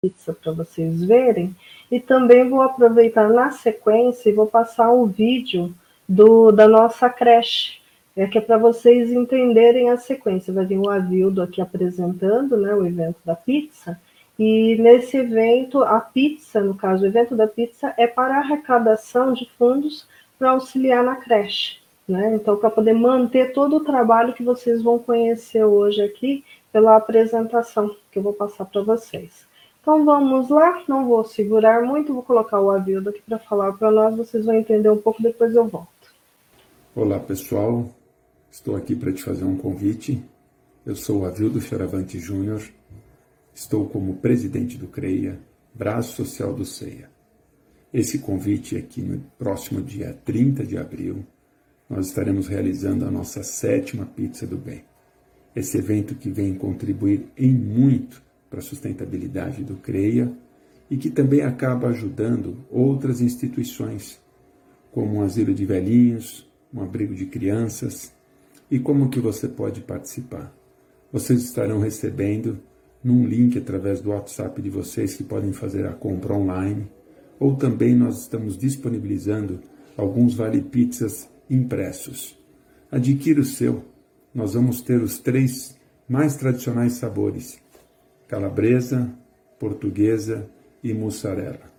pizza para vocês verem. E também vou aproveitar na sequência e vou passar o vídeo do, da nossa creche, é que é para vocês entenderem a sequência. Vai vir o Avildo aqui apresentando né, o evento da pizza. E nesse evento, a pizza, no caso, o evento da pizza, é para arrecadação de fundos para auxiliar na creche. Né? Então, para poder manter todo o trabalho que vocês vão conhecer hoje aqui pela apresentação que eu vou passar para vocês. Então vamos lá, não vou segurar muito, vou colocar o Avildo aqui para falar para nós, vocês vão entender um pouco, depois eu volto. Olá pessoal, estou aqui para te fazer um convite. Eu sou o Avildo Fioravante Júnior, estou como presidente do CREIA, braço social do CEIA. Esse convite é que no próximo dia 30 de abril nós estaremos realizando a nossa sétima Pizza do Bem. Esse evento que vem contribuir em muito para a sustentabilidade do CREA e que também acaba ajudando outras instituições, como um asilo de velhinhos, um abrigo de crianças. E como que você pode participar? Vocês estarão recebendo num link através do WhatsApp de vocês que podem fazer a compra online, ou também nós estamos disponibilizando alguns vale pizzas impressos. Adquira o seu. Nós vamos ter os três mais tradicionais sabores: calabresa, portuguesa e mussarela.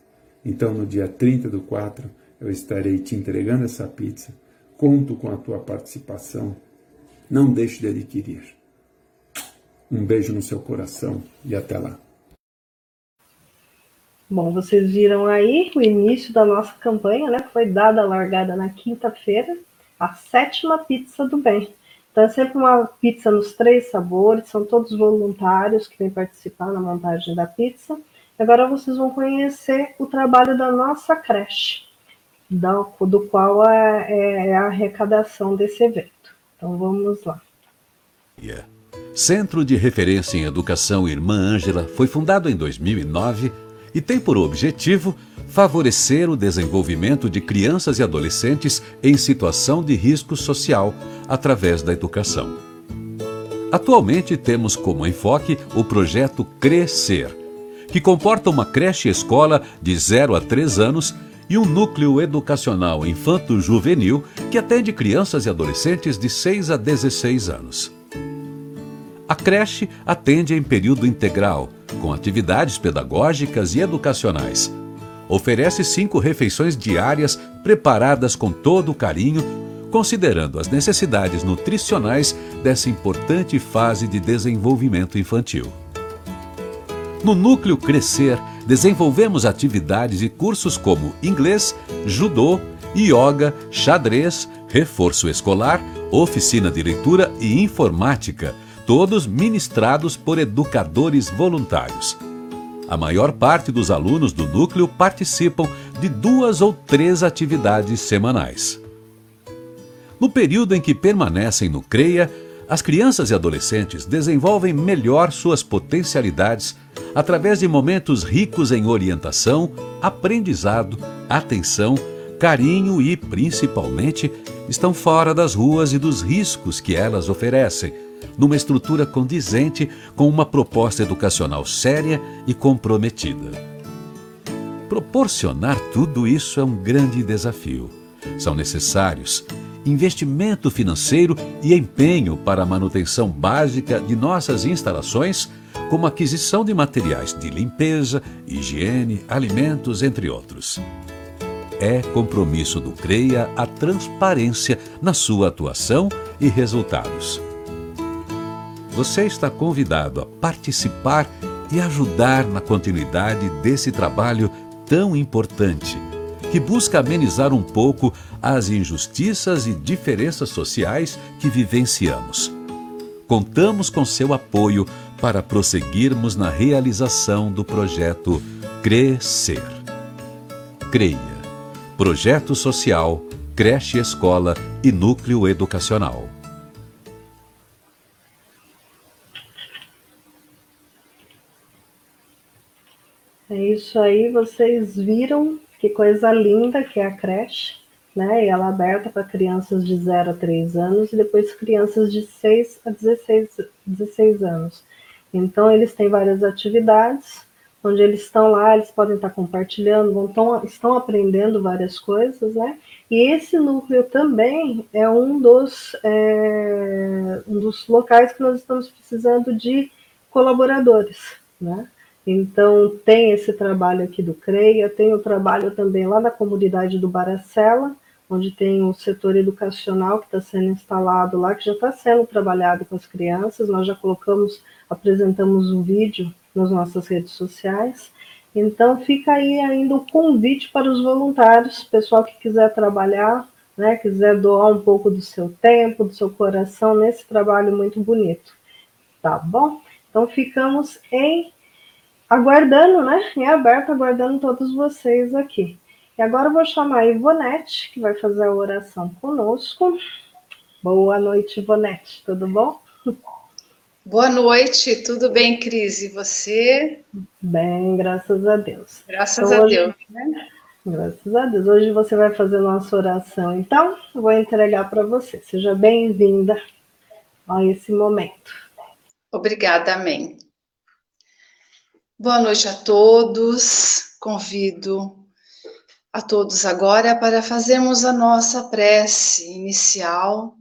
Então, no dia 30 do 4, eu estarei te entregando essa pizza. Conto com a tua participação. Não deixe de adquirir. Um beijo no seu coração e até lá. Bom, vocês viram aí o início da nossa campanha, né? Foi dada a largada na quinta-feira, a sétima pizza do bem. Então é sempre uma pizza nos três sabores, são todos voluntários que vêm participar na montagem da pizza. Agora vocês vão conhecer o trabalho da nossa creche, do, qual é, é, é a arrecadação desse evento. Então vamos lá. Yeah. Centro de Referência em Educação Irmã Ângela foi fundado em 2009 e tem por objetivo favorecer o desenvolvimento de crianças e adolescentes em situação de risco social através da educação. Atualmente temos como enfoque o projeto Crescer, que comporta uma creche-escola de 0 a 3 anos e um núcleo educacional infanto-juvenil que atende crianças e adolescentes de 6 a 16 anos. A creche atende em período integral, com atividades pedagógicas e educacionais. Oferece cinco refeições diárias preparadas com todo o carinho, considerando as necessidades nutricionais dessa importante fase de desenvolvimento infantil. No Núcleo Crescer, desenvolvemos atividades e cursos como inglês, judô, yoga, xadrez, reforço escolar, oficina de leitura e informática todos ministrados por educadores voluntários. A maior parte dos alunos do núcleo participam de duas ou três atividades semanais. No período em que permanecem no CREA, as crianças e adolescentes desenvolvem melhor suas potencialidades através de momentos ricos em orientação, aprendizado, atenção, carinho e, principalmente, estão fora das ruas e dos riscos que elas oferecem numa estrutura condizente com uma proposta educacional séria e comprometida. Proporcionar tudo isso é um grande desafio. São necessários investimento financeiro e empenho para a manutenção básica de nossas instalações, como aquisição de materiais de limpeza, higiene, alimentos, entre outros. É compromisso do CREA a transparência na sua atuação e resultados. Você está convidado a participar e ajudar na continuidade desse trabalho tão importante, que busca amenizar um pouco as injustiças e diferenças sociais que vivenciamos. Contamos com seu apoio para prosseguirmos na realização do projeto Crescer. CREIA Projeto Social, Creche Escola e Núcleo Educacional. É isso aí, vocês viram que coisa linda que é a creche, né? E ela é aberta para crianças de 0 a 3 anos e depois crianças de 6 a 16, 16 anos. Então, eles têm várias atividades, onde eles estão lá, eles podem estar compartilhando, vão, tão, estão aprendendo várias coisas, né? E esse núcleo também é um dos, é, um dos locais que nós estamos precisando de colaboradores, né? Então, tem esse trabalho aqui do CREIA, tem o trabalho também lá na comunidade do Baracela, onde tem o setor educacional que está sendo instalado lá, que já está sendo trabalhado com as crianças. Nós já colocamos, apresentamos um vídeo nas nossas redes sociais. Então, fica aí ainda o convite para os voluntários, pessoal que quiser trabalhar, né, quiser doar um pouco do seu tempo, do seu coração nesse trabalho muito bonito. Tá bom? Então, ficamos em aguardando, né, em aberto, aguardando todos vocês aqui. E agora eu vou chamar a Ivonete, que vai fazer a oração conosco. Boa noite, Ivonete, tudo bom? Boa noite, tudo bem, Cris? E você? Bem, graças a Deus. Graças então, a hoje, Deus. Né? Graças a Deus. Hoje você vai fazer nossa oração, então eu vou entregar para você. Seja bem-vinda a esse momento. Obrigada, amém. Boa noite a todos. Convido a todos agora para fazermos a nossa prece inicial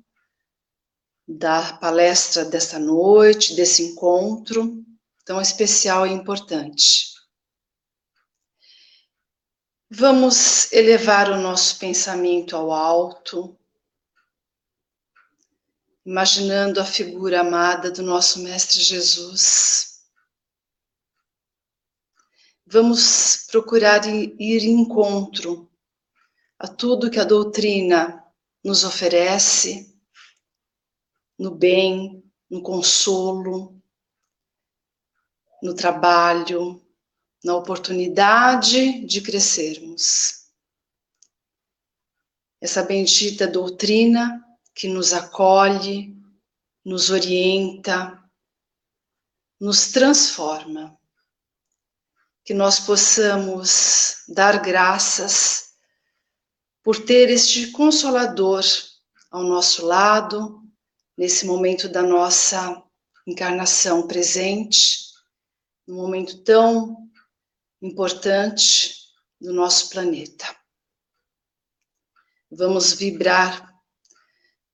da palestra desta noite, desse encontro tão especial e importante. Vamos elevar o nosso pensamento ao alto, imaginando a figura amada do nosso Mestre Jesus. Vamos procurar ir em encontro a tudo que a doutrina nos oferece no bem, no consolo, no trabalho, na oportunidade de crescermos. Essa bendita doutrina que nos acolhe, nos orienta, nos transforma. Que nós possamos dar graças por ter este consolador ao nosso lado, nesse momento da nossa encarnação presente, num momento tão importante do nosso planeta. Vamos vibrar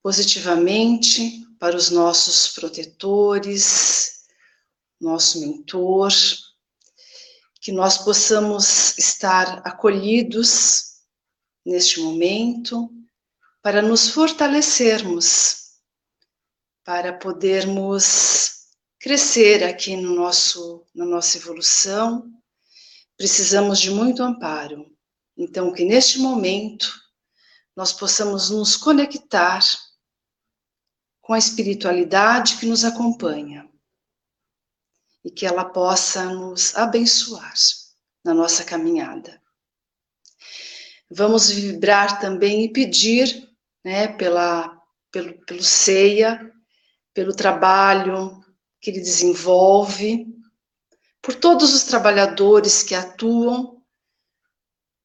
positivamente para os nossos protetores, nosso mentor, que nós possamos estar acolhidos neste momento para nos fortalecermos para podermos crescer aqui no nosso, na nossa evolução, precisamos de muito amparo. Então, que neste momento nós possamos nos conectar com a espiritualidade que nos acompanha e que ela possa nos abençoar na nossa caminhada. Vamos vibrar também e pedir, né, pela, pelo, pelo ceia, pelo trabalho que ele desenvolve, por todos os trabalhadores que atuam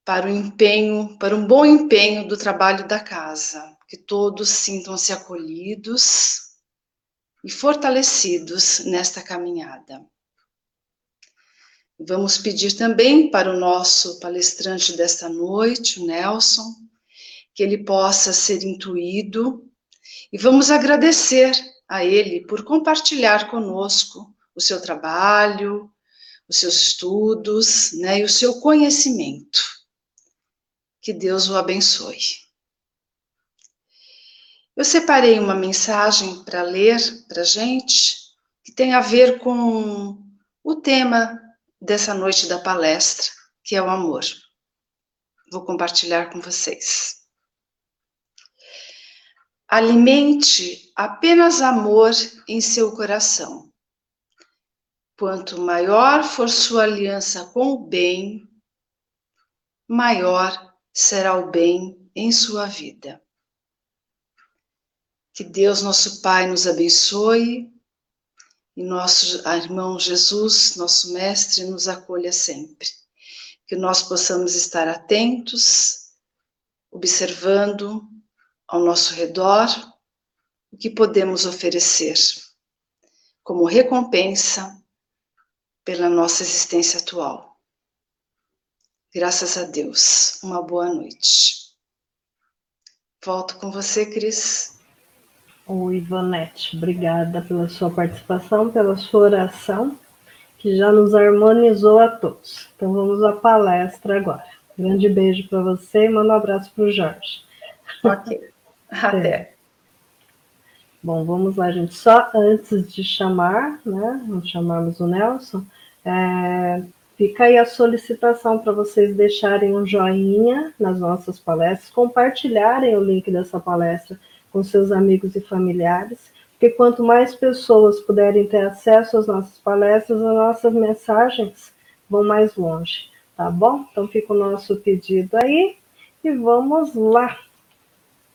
para o empenho, para um bom empenho do trabalho da casa, que todos sintam-se acolhidos e fortalecidos nesta caminhada. Vamos pedir também para o nosso palestrante desta noite, o Nelson, que ele possa ser intuído e vamos agradecer a ele por compartilhar conosco o seu trabalho, os seus estudos, né, e o seu conhecimento. Que Deus o abençoe. Eu separei uma mensagem para ler para gente que tem a ver com o tema dessa noite da palestra, que é o amor. Vou compartilhar com vocês. Alimente apenas amor em seu coração. Quanto maior for sua aliança com o bem, maior será o bem em sua vida. Que Deus, nosso Pai, nos abençoe e nosso irmão Jesus, nosso Mestre, nos acolha sempre. Que nós possamos estar atentos, observando ao nosso redor o que podemos oferecer como recompensa pela nossa existência atual. Graças a Deus. Uma boa noite. Volto com você, Cris. Oi, Ivonete, obrigada pela sua participação, pela sua oração, que já nos harmonizou a todos. Então vamos à palestra agora. Grande beijo para você e manda um abraço para o Jorge. Ok. Até. É. Bom, vamos lá, gente. Só antes de chamar, né? Vamos chamarmos o Nelson. É, fica aí a solicitação para vocês deixarem um joinha nas nossas palestras, compartilharem o link dessa palestra com seus amigos e familiares, porque quanto mais pessoas puderem ter acesso às nossas palestras, as nossas mensagens vão mais longe, tá bom? Então fica o nosso pedido aí e vamos lá.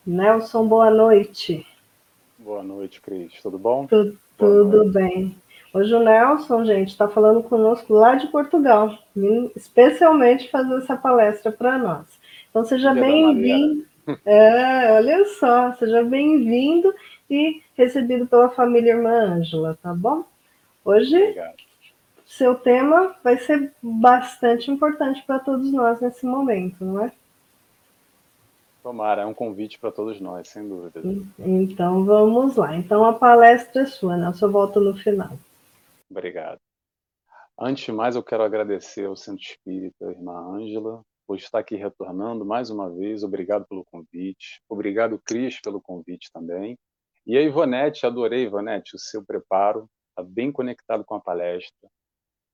Nelson, boa noite. Boa noite, Cris. Tudo bom? Tudo, tudo bem. Hoje o Nelson, gente, está falando conosco lá de Portugal, especialmente fazer essa palestra para nós. Então seja bem-vindo. É, olha só, seja bem-vindo e recebido pela família Irmã Ângela, tá bom? Hoje, Obrigado. seu tema vai ser bastante importante para todos nós nesse momento, não é? Tomara, é um convite para todos nós, sem dúvida. Então vamos lá. Então a palestra é sua, né? Eu só volto no final. Obrigado. Antes de mais, eu quero agradecer ao Centro Espírita, a irmã Ângela, por estar aqui retornando mais uma vez. Obrigado pelo convite. Obrigado, Cris, pelo convite também. E a Ivonete, adorei, Ivonete, o seu preparo. Está bem conectado com a palestra.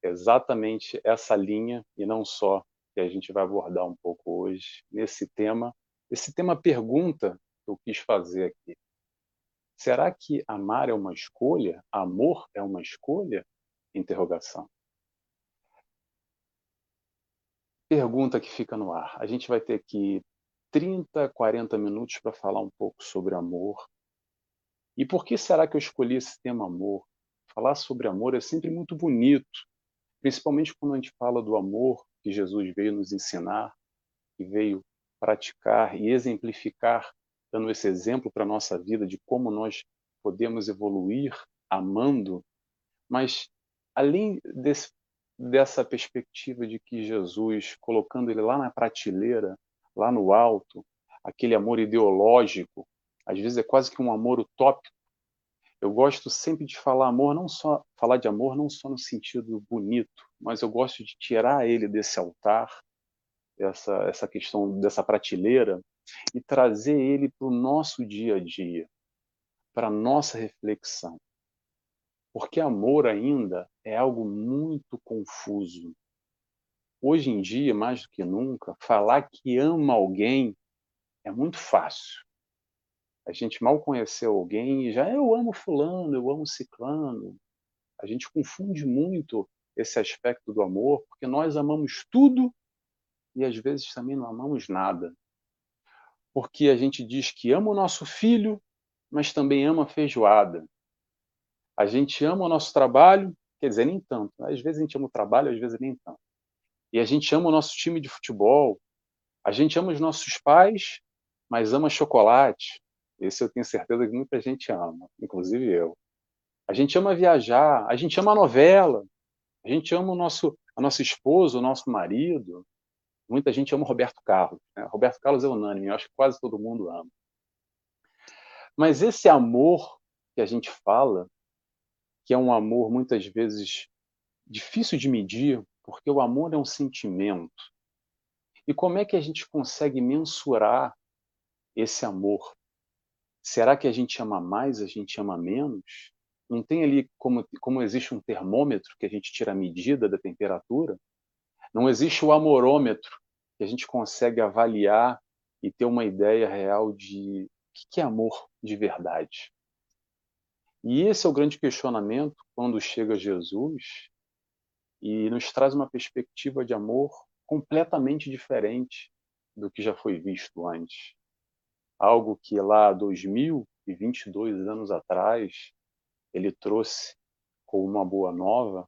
Exatamente essa linha, e não só, que a gente vai abordar um pouco hoje, nesse tema. Esse tema pergunta que eu quis fazer aqui. Será que amar é uma escolha? Amor é uma escolha? Interrogação. Pergunta que fica no ar. A gente vai ter aqui 30, 40 minutos para falar um pouco sobre amor. E por que será que eu escolhi esse tema amor? Falar sobre amor é sempre muito bonito, principalmente quando a gente fala do amor que Jesus veio nos ensinar, que veio praticar e exemplificar, dando esse exemplo para a nossa vida de como nós podemos evoluir amando. Mas, além desse dessa perspectiva de que Jesus, colocando ele lá na prateleira, lá no alto, aquele amor ideológico, às vezes é quase que um amor utópico. Eu gosto sempre de falar amor, não só falar de amor não só no sentido bonito, mas eu gosto de tirar ele desse altar, essa essa questão dessa prateleira e trazer ele para o nosso dia a dia, para nossa reflexão. Porque amor ainda é algo muito confuso. Hoje em dia, mais do que nunca, falar que ama alguém é muito fácil. A gente mal conheceu alguém e já eu amo fulano, eu amo ciclano. A gente confunde muito esse aspecto do amor, porque nós amamos tudo e às vezes também não amamos nada. Porque a gente diz que ama o nosso filho, mas também ama a feijoada. A gente ama o nosso trabalho, quer dizer, nem tanto. Às vezes a gente ama o trabalho, às vezes nem tanto. E a gente ama o nosso time de futebol, a gente ama os nossos pais, mas ama chocolate. Esse eu tenho certeza que muita gente ama, inclusive eu. A gente ama viajar, a gente ama a novela, a gente ama o nosso, a nossa esposa, o nosso marido. Muita gente ama o Roberto Carlos. Né? Roberto Carlos é unânime, eu acho que quase todo mundo ama. Mas esse amor que a gente fala, que é um amor muitas vezes difícil de medir, porque o amor é um sentimento. E como é que a gente consegue mensurar esse amor? Será que a gente ama mais, a gente ama menos? Não tem ali como, como existe um termômetro que a gente tira a medida da temperatura? Não existe o amorômetro que a gente consegue avaliar e ter uma ideia real de o que é amor de verdade. E esse é o grande questionamento quando chega Jesus e nos traz uma perspectiva de amor completamente diferente do que já foi visto antes. Algo que lá 2022 anos atrás ele trouxe como uma boa nova,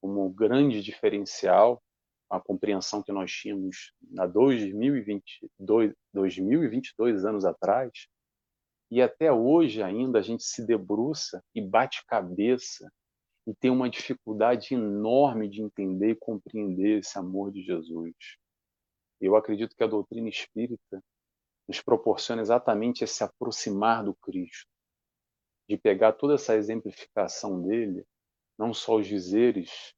como um grande diferencial, a compreensão que nós tínhamos há 2022, 2022 anos atrás, e até hoje ainda a gente se debruça e bate cabeça e tem uma dificuldade enorme de entender e compreender esse amor de Jesus. Eu acredito que a doutrina espírita nos proporciona exatamente esse aproximar do Cristo, de pegar toda essa exemplificação dele, não só os dizeres,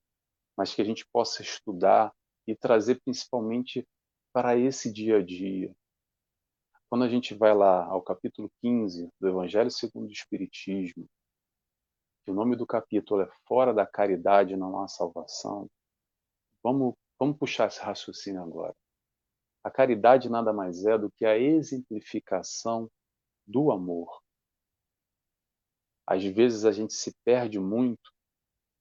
mas que a gente possa estudar e trazer principalmente para esse dia a dia. Quando a gente vai lá ao capítulo 15 do Evangelho segundo o Espiritismo, que o nome do capítulo é Fora da Caridade não há salvação, vamos, vamos puxar esse raciocínio agora. A caridade nada mais é do que a exemplificação do amor. Às vezes a gente se perde muito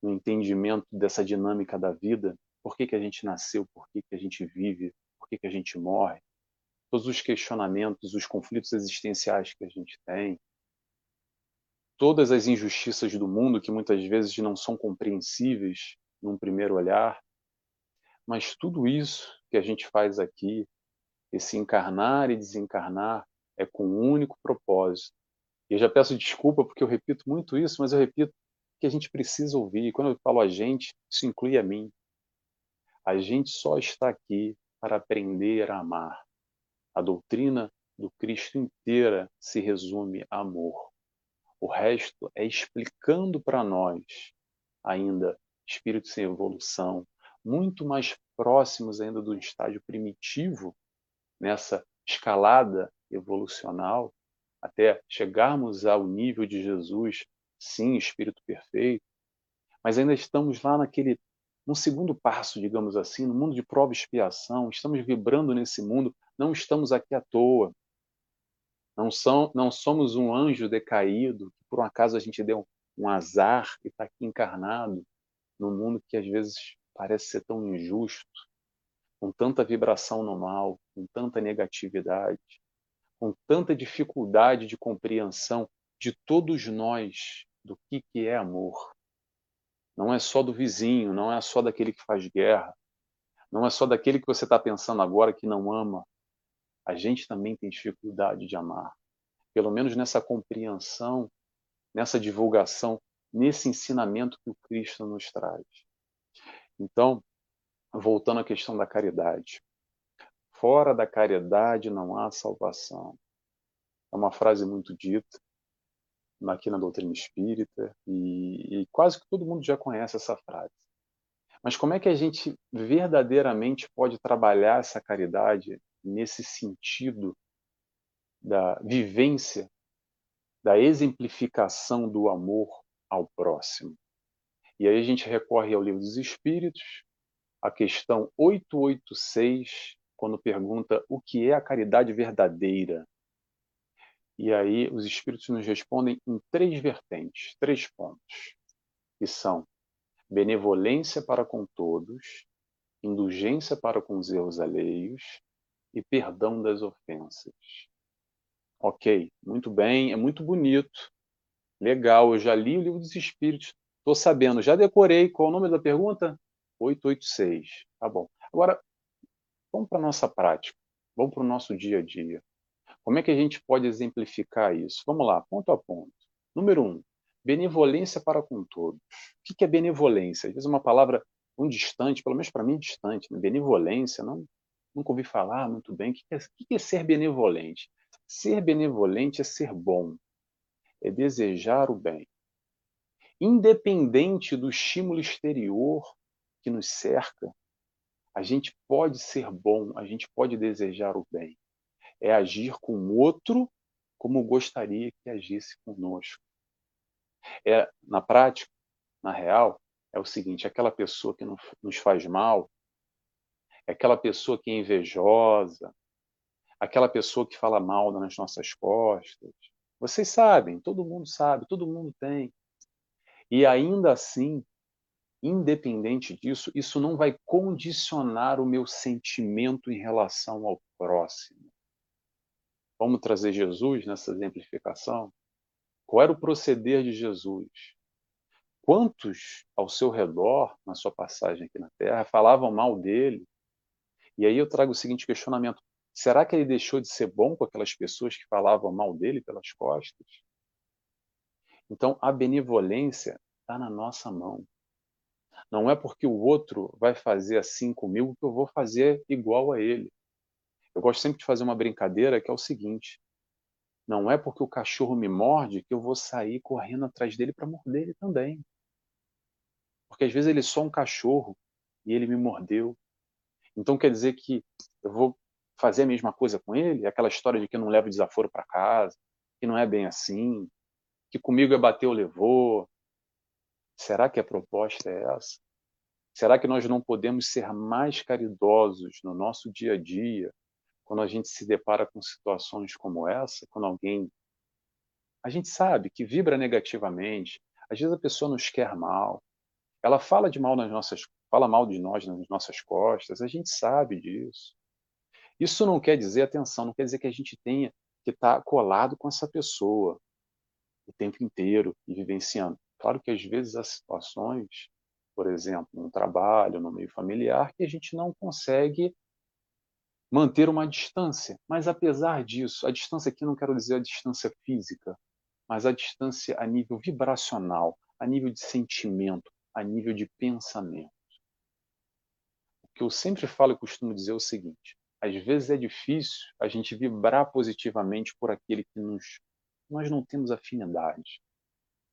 no entendimento dessa dinâmica da vida, por que, que a gente nasceu, por que, que a gente vive, por que, que a gente morre, todos os questionamentos, os conflitos existenciais que a gente tem, todas as injustiças do mundo que muitas vezes não são compreensíveis num primeiro olhar, mas tudo isso que a gente faz aqui, esse encarnar e desencarnar, é com um único propósito. E eu já peço desculpa porque eu repito muito isso, mas eu repito que a gente precisa ouvir. E quando eu falo a gente, isso inclui a mim. A gente só está aqui para aprender a amar. A doutrina do Cristo inteira se resume a amor. O resto é explicando para nós, ainda espíritos em evolução, muito mais próximos ainda do estágio primitivo, nessa escalada evolucional, até chegarmos ao nível de Jesus, sim, espírito perfeito, mas ainda estamos lá naquele um segundo passo, digamos assim, no mundo de prova e expiação, estamos vibrando nesse mundo, não estamos aqui à toa. Não, são, não somos um anjo decaído, que por um acaso a gente deu um azar e está aqui encarnado num mundo que às vezes parece ser tão injusto, com tanta vibração no mal, com tanta negatividade, com tanta dificuldade de compreensão de todos nós do que, que é amor. Não é só do vizinho, não é só daquele que faz guerra, não é só daquele que você está pensando agora que não ama. A gente também tem dificuldade de amar. Pelo menos nessa compreensão, nessa divulgação, nesse ensinamento que o Cristo nos traz. Então, voltando à questão da caridade. Fora da caridade não há salvação. É uma frase muito dita, aqui na doutrina espírita e, e quase que todo mundo já conhece essa frase. Mas como é que a gente verdadeiramente pode trabalhar essa caridade nesse sentido da vivência, da exemplificação do amor ao próximo? E aí a gente recorre ao Livro dos Espíritos, a questão 886, quando pergunta o que é a caridade verdadeira. E aí os espíritos nos respondem em três vertentes, três pontos, que são benevolência para com todos, indulgência para com os erros alheios e perdão das ofensas. Ok, muito bem, é muito bonito, legal, eu já li o livro dos espíritos, estou sabendo, já decorei, qual é o nome da pergunta? 886, tá bom. Agora, vamos para a nossa prática, vamos para o nosso dia a dia. Como é que a gente pode exemplificar isso? Vamos lá, ponto a ponto. Número um, benevolência para com todos. O que é benevolência? Às vezes é uma palavra um distante, pelo menos para mim distante. Né? Benevolência, não, nunca ouvi falar muito bem. O que é, o que é ser benevolente? Ser benevolente é ser bom, é desejar o bem. Independente do estímulo exterior que nos cerca, a gente pode ser bom, a gente pode desejar o bem é agir com o outro como gostaria que agisse conosco. É, na prática, na real, é o seguinte: aquela pessoa que nos faz mal, aquela pessoa que é invejosa, aquela pessoa que fala mal nas nossas costas. Vocês sabem, todo mundo sabe, todo mundo tem. E ainda assim, independente disso, isso não vai condicionar o meu sentimento em relação ao próximo. Vamos trazer Jesus nessa exemplificação? Qual era o proceder de Jesus? Quantos ao seu redor, na sua passagem aqui na Terra, falavam mal dele? E aí eu trago o seguinte questionamento: será que ele deixou de ser bom com aquelas pessoas que falavam mal dele pelas costas? Então, a benevolência, está na nossa mão. Não é porque o outro vai fazer assim comigo que eu vou fazer igual a ele. Eu gosto sempre de fazer uma brincadeira que é o seguinte: não é porque o cachorro me morde que eu vou sair correndo atrás dele para morder ele também. Porque às vezes ele é só um cachorro e ele me mordeu. Então quer dizer que eu vou fazer a mesma coisa com ele? Aquela história de que eu não levo desaforo para casa, que não é bem assim, que comigo é ou levou. Será que a proposta é essa? Será que nós não podemos ser mais caridosos no nosso dia a dia, quando a gente se depara com situações como essa, quando alguém a gente sabe que vibra negativamente, às vezes a pessoa nos quer mal, ela fala de mal nas nossas, fala mal de nós nas nossas costas, a gente sabe disso. Isso não quer dizer, atenção, não quer dizer que a gente tenha que estar tá colado com essa pessoa o tempo inteiro e vivenciando. Claro que às vezes há situações, por exemplo, no trabalho, no meio familiar, que a gente não consegue manter uma distância. Mas apesar disso, a distância aqui não quero dizer a distância física, mas a distância a nível vibracional, a nível de sentimento, a nível de pensamento. Que eu sempre falo e costumo dizer é o seguinte: às vezes é difícil a gente vibrar positivamente por aquele que nos nós não temos afinidade.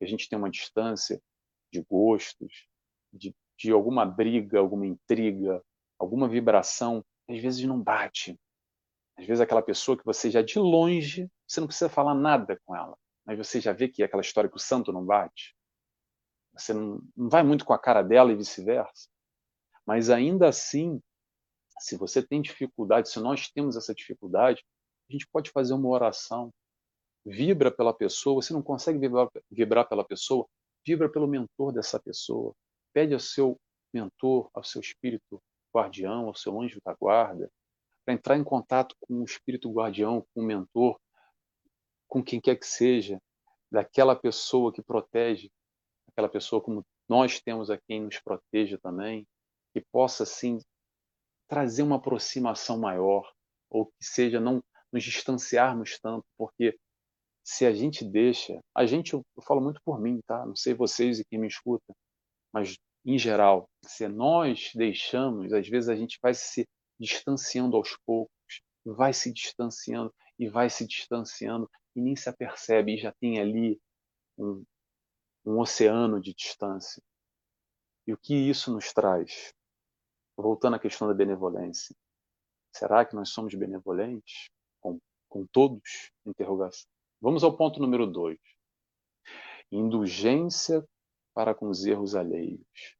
A gente tem uma distância de gostos, de, de alguma briga, alguma intriga, alguma vibração às vezes não bate. Às vezes aquela pessoa que você já de longe, você não precisa falar nada com ela, mas você já vê que é aquela história que o santo não bate. Você não, não vai muito com a cara dela e vice-versa. Mas ainda assim, se você tem dificuldade, se nós temos essa dificuldade, a gente pode fazer uma oração. Vibra pela pessoa, você não consegue vibrar, vibrar pela pessoa, vibra pelo mentor dessa pessoa. Pede ao seu mentor, ao seu espírito guardião, ao seu anjo da guarda, para entrar em contato com o espírito guardião, com o mentor, com quem quer que seja, daquela pessoa que protege, aquela pessoa como nós temos a quem nos proteja também, que possa assim trazer uma aproximação maior, ou que seja não nos distanciarmos tanto, porque se a gente deixa, a gente, eu, eu falo muito por mim, tá? Não sei vocês e quem me escuta, mas em geral, se nós deixamos, às vezes a gente vai se distanciando aos poucos, vai se distanciando e vai se distanciando e nem se apercebe e já tem ali um, um oceano de distância. E o que isso nos traz? Voltando à questão da benevolência. Será que nós somos benevolentes com, com todos? Interrogação. Vamos ao ponto número dois. Indulgência para com os erros alheios.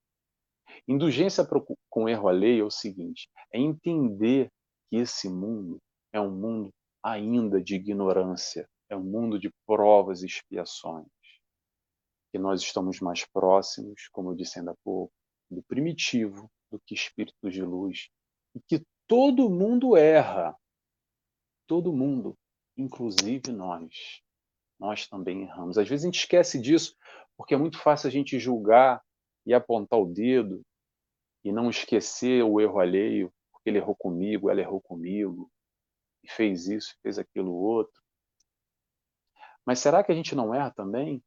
Indulgência com erro alheio é o seguinte: é entender que esse mundo é um mundo ainda de ignorância, é um mundo de provas e expiações. Que nós estamos mais próximos, como eu disse ainda há pouco, do primitivo do que espíritos de luz. E que todo mundo erra. Todo mundo, inclusive nós. Nós também erramos. Às vezes a gente esquece disso, porque é muito fácil a gente julgar e apontar o dedo e não esquecer o erro alheio, porque ele errou comigo, ela errou comigo, e fez isso, fez aquilo outro. Mas será que a gente não erra também?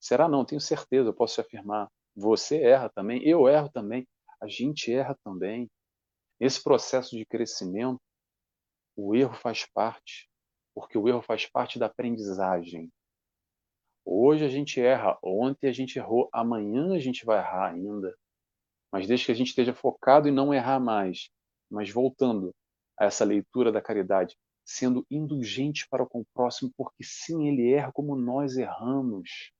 Será não? Tenho certeza, eu posso te afirmar. Você erra também, eu erro também, a gente erra também. Nesse processo de crescimento, o erro faz parte, porque o erro faz parte da aprendizagem. Hoje a gente erra, ontem a gente errou, amanhã a gente vai errar ainda. Mas desde que a gente esteja focado em não errar mais, mas voltando a essa leitura da caridade, sendo indulgente para com o próximo, porque sim, ele erra como nós erramos.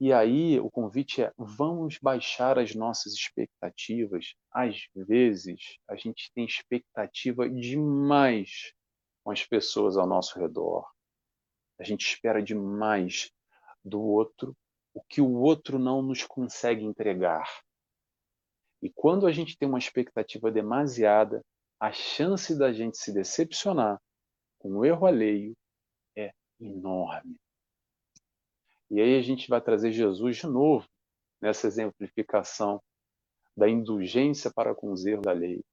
E aí o convite é: vamos baixar as nossas expectativas. Às vezes a gente tem expectativa demais com as pessoas ao nosso redor. A gente espera demais do outro o que o outro não nos consegue entregar. E quando a gente tem uma expectativa demasiada, a chance da gente se decepcionar com o erro alheio é enorme. E aí a gente vai trazer Jesus de novo nessa exemplificação da indulgência para com os erros alheios.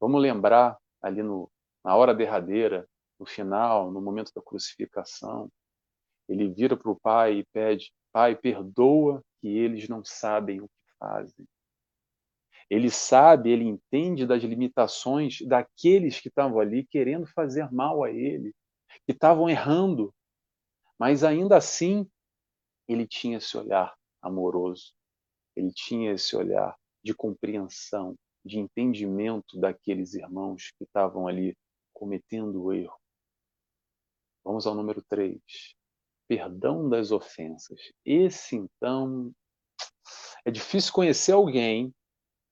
Vamos lembrar ali no, na hora derradeira, no final, no momento da crucificação, ele vira para o Pai e pede Pai, perdoa que eles não sabem o que fazem. Ele sabe, ele entende das limitações daqueles que estavam ali querendo fazer mal a ele, que estavam errando. Mas ainda assim, ele tinha esse olhar amoroso, ele tinha esse olhar de compreensão, de entendimento daqueles irmãos que estavam ali cometendo o erro. Vamos ao número 3. Perdão das ofensas. Esse, então, é difícil conhecer alguém.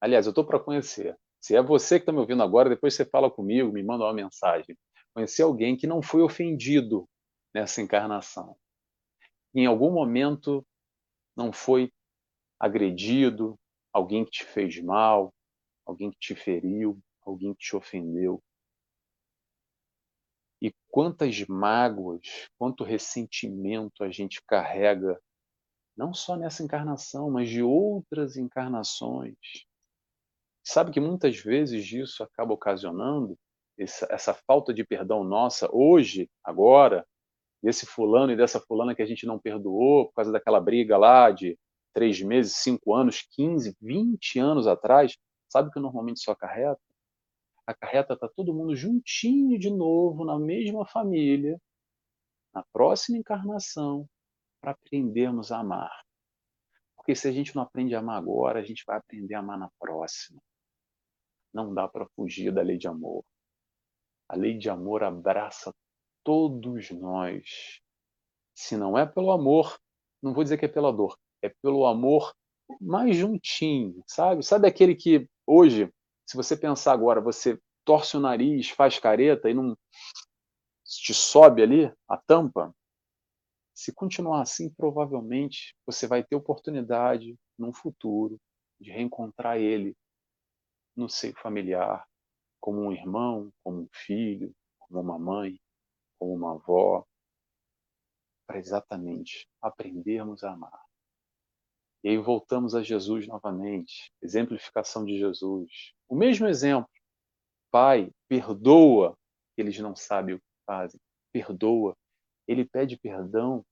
Aliás, eu estou para conhecer. Se é você que está me ouvindo agora, depois você fala comigo, me manda uma mensagem. Conhecer alguém que não foi ofendido nessa encarnação. Em algum momento não foi agredido, alguém que te fez mal, alguém que te feriu, alguém que te ofendeu. E quantas mágoas, quanto ressentimento a gente carrega, não só nessa encarnação, mas de outras encarnações. Sabe que muitas vezes isso acaba ocasionando essa, essa falta de perdão nossa, hoje, agora, desse fulano e dessa fulana que a gente não perdoou por causa daquela briga lá de três meses, cinco anos, quinze, vinte anos atrás, sabe o que normalmente isso acarreta? Acarreta tá todo mundo juntinho de novo, na mesma família, na próxima encarnação, para aprendermos a amar. Porque se a gente não aprende a amar agora, a gente vai aprender a amar na próxima. Não dá para fugir da lei de amor. A lei de amor abraça todos nós. Se não é pelo amor, não vou dizer que é pela dor, é pelo amor mais juntinho, sabe? Sabe aquele que hoje, se você pensar agora, você torce o nariz, faz careta e não te sobe ali a tampa? Se continuar assim, provavelmente você vai ter oportunidade num futuro de reencontrar ele no seio familiar, como um irmão, como um filho, como uma mãe, como uma avó, para exatamente aprendermos a amar. E aí voltamos a Jesus novamente, exemplificação de Jesus. O mesmo exemplo. Pai, perdoa, eles não sabem o que fazem. Perdoa. Ele pede perdão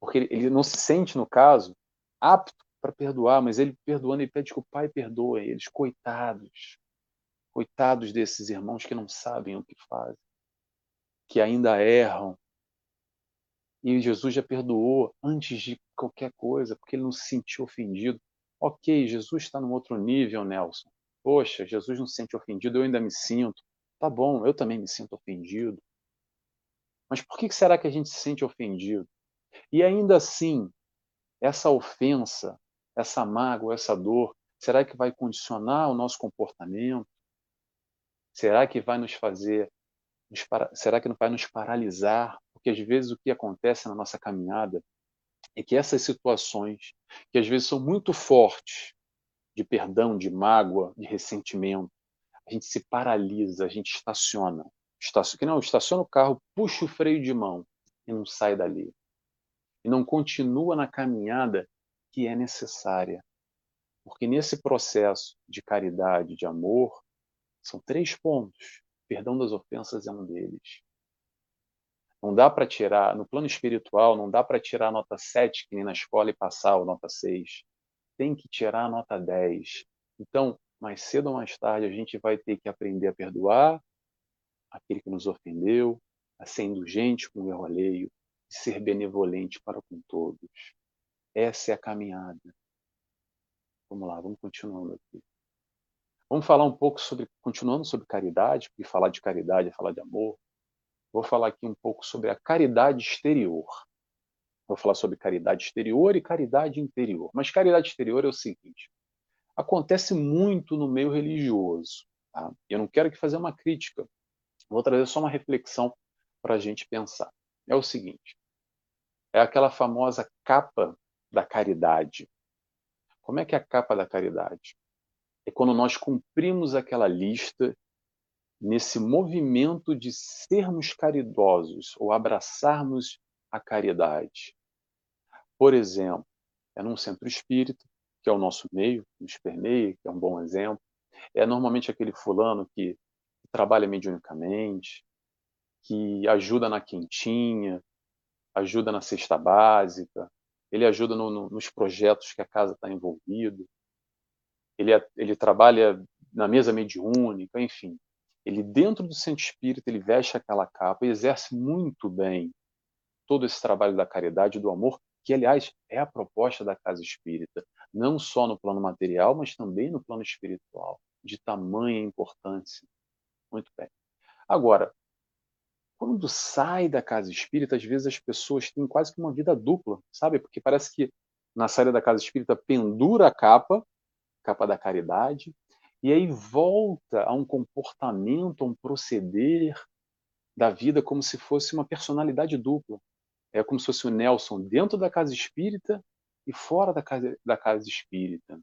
porque ele não se sente, no caso, apto para perdoar, mas ele perdoando, ele pede que o Pai perdoe eles, coitados. Coitados desses irmãos que não sabem o que fazem, que ainda erram, e Jesus já perdoou antes de qualquer coisa, porque ele não se sentiu ofendido. Ok, Jesus está num outro nível, Nelson. Poxa, Jesus não se sente ofendido, eu ainda me sinto. Tá bom, eu também me sinto ofendido. Mas por que será que a gente se sente ofendido? E ainda assim, essa ofensa, essa mágoa, essa dor, será que vai condicionar o nosso comportamento? Será que vai nos fazer, será que não vai nos paralisar porque às vezes o que acontece na nossa caminhada é que essas situações, que às vezes são muito fortes, de perdão, de mágoa, de ressentimento, a gente se paralisa, a gente estaciona. Estaciona, não, estaciona o carro, puxa o freio de mão e não sai dali. E não continua na caminhada que é necessária. Porque nesse processo de caridade, de amor, são três pontos. Perdão das ofensas é um deles. Não dá para tirar, no plano espiritual, não dá para tirar a nota 7 que nem na escola e passar a nota 6. Tem que tirar a nota 10. Então, mais cedo ou mais tarde, a gente vai ter que aprender a perdoar aquele que nos ofendeu, a ser indulgente com o erro alheio e ser benevolente para com todos. Essa é a caminhada. Vamos lá, vamos continuando aqui. Vamos falar um pouco sobre, continuando sobre caridade, porque falar de caridade é falar de amor vou falar aqui um pouco sobre a caridade exterior. Vou falar sobre caridade exterior e caridade interior. Mas caridade exterior é o seguinte: acontece muito no meio religioso. Tá? Eu não quero aqui fazer uma crítica, vou trazer só uma reflexão para a gente pensar. É o seguinte: é aquela famosa capa da caridade. Como é que é a capa da caridade? É quando nós cumprimos aquela lista nesse movimento de sermos caridosos ou abraçarmos a caridade. Por exemplo, é num centro espírita, que é o nosso meio, nos permeia, que é um bom exemplo. É normalmente aquele fulano que trabalha mediunicamente, que ajuda na quentinha, ajuda na cesta básica, ele ajuda no, no, nos projetos que a casa está envolvido, ele, ele trabalha na mesa mediúnica, enfim. Ele, dentro do centro espírita, ele veste aquela capa e exerce muito bem todo esse trabalho da caridade e do amor, que, aliás, é a proposta da casa espírita, não só no plano material, mas também no plano espiritual, de tamanha importância. Muito bem. Agora, quando sai da casa espírita, às vezes as pessoas têm quase que uma vida dupla, sabe? Porque parece que na saída da casa espírita pendura a capa, capa da caridade, e aí volta a um comportamento, a um proceder da vida como se fosse uma personalidade dupla. É como se fosse o Nelson dentro da casa espírita e fora da casa, da casa espírita.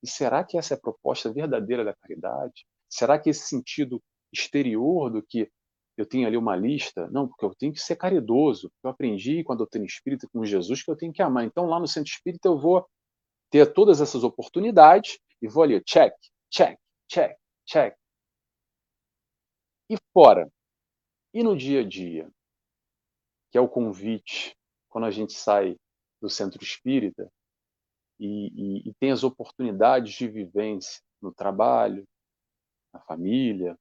E será que essa é a proposta verdadeira da caridade? Será que esse sentido exterior do que eu tenho ali uma lista. Não, porque eu tenho que ser caridoso. Eu aprendi com a doutrina espírita, com Jesus, que eu tenho que amar. Então, lá no centro espírita, eu vou ter todas essas oportunidades e vou ali, check, check, check, check. E fora? E no dia a dia? Que é o convite, quando a gente sai do centro espírita e, e, e tem as oportunidades de vivência no trabalho, na família,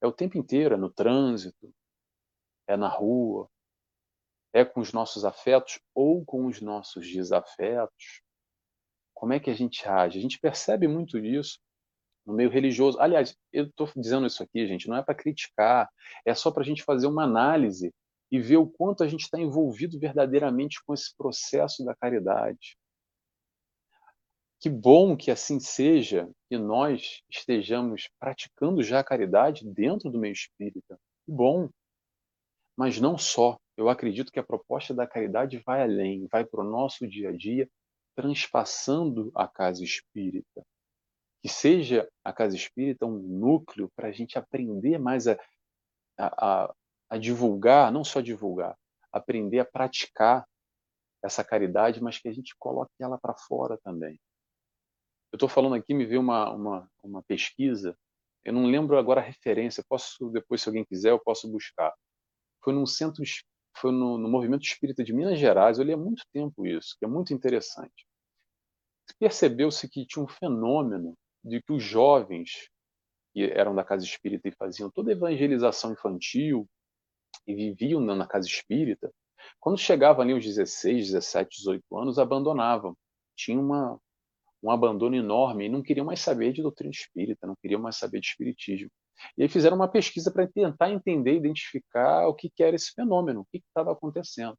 é o tempo inteiro, é no trânsito, é na rua, é com os nossos afetos ou com os nossos desafetos. Como é que a gente age? A gente percebe muito disso no meio religioso. Aliás, eu estou dizendo isso aqui, gente, não é para criticar, é só para a gente fazer uma análise e ver o quanto a gente está envolvido verdadeiramente com esse processo da caridade. Que bom que assim seja, que nós estejamos praticando já a caridade dentro do meio espírita. Que bom. Mas não só. Eu acredito que a proposta da caridade vai além, vai para o nosso dia a dia, transpassando a casa espírita. Que seja a casa espírita um núcleo para a gente aprender mais a, a, a divulgar, não só divulgar, aprender a praticar essa caridade, mas que a gente coloque ela para fora também. Eu estou falando aqui, me veio uma, uma, uma pesquisa, eu não lembro agora a referência, posso depois, se alguém quiser, eu posso buscar. Foi num centro, foi no, no Movimento Espírita de Minas Gerais, eu li há muito tempo isso, que é muito interessante. Percebeu-se que tinha um fenômeno de que os jovens que eram da casa espírita e faziam toda a evangelização infantil e viviam na casa espírita, quando chegavam ali os 16, 17, 18 anos, abandonavam. Tinha uma, um abandono enorme e não queriam mais saber de doutrina espírita, não queriam mais saber de espiritismo. E aí fizeram uma pesquisa para tentar entender, identificar o que, que era esse fenômeno, o que estava acontecendo.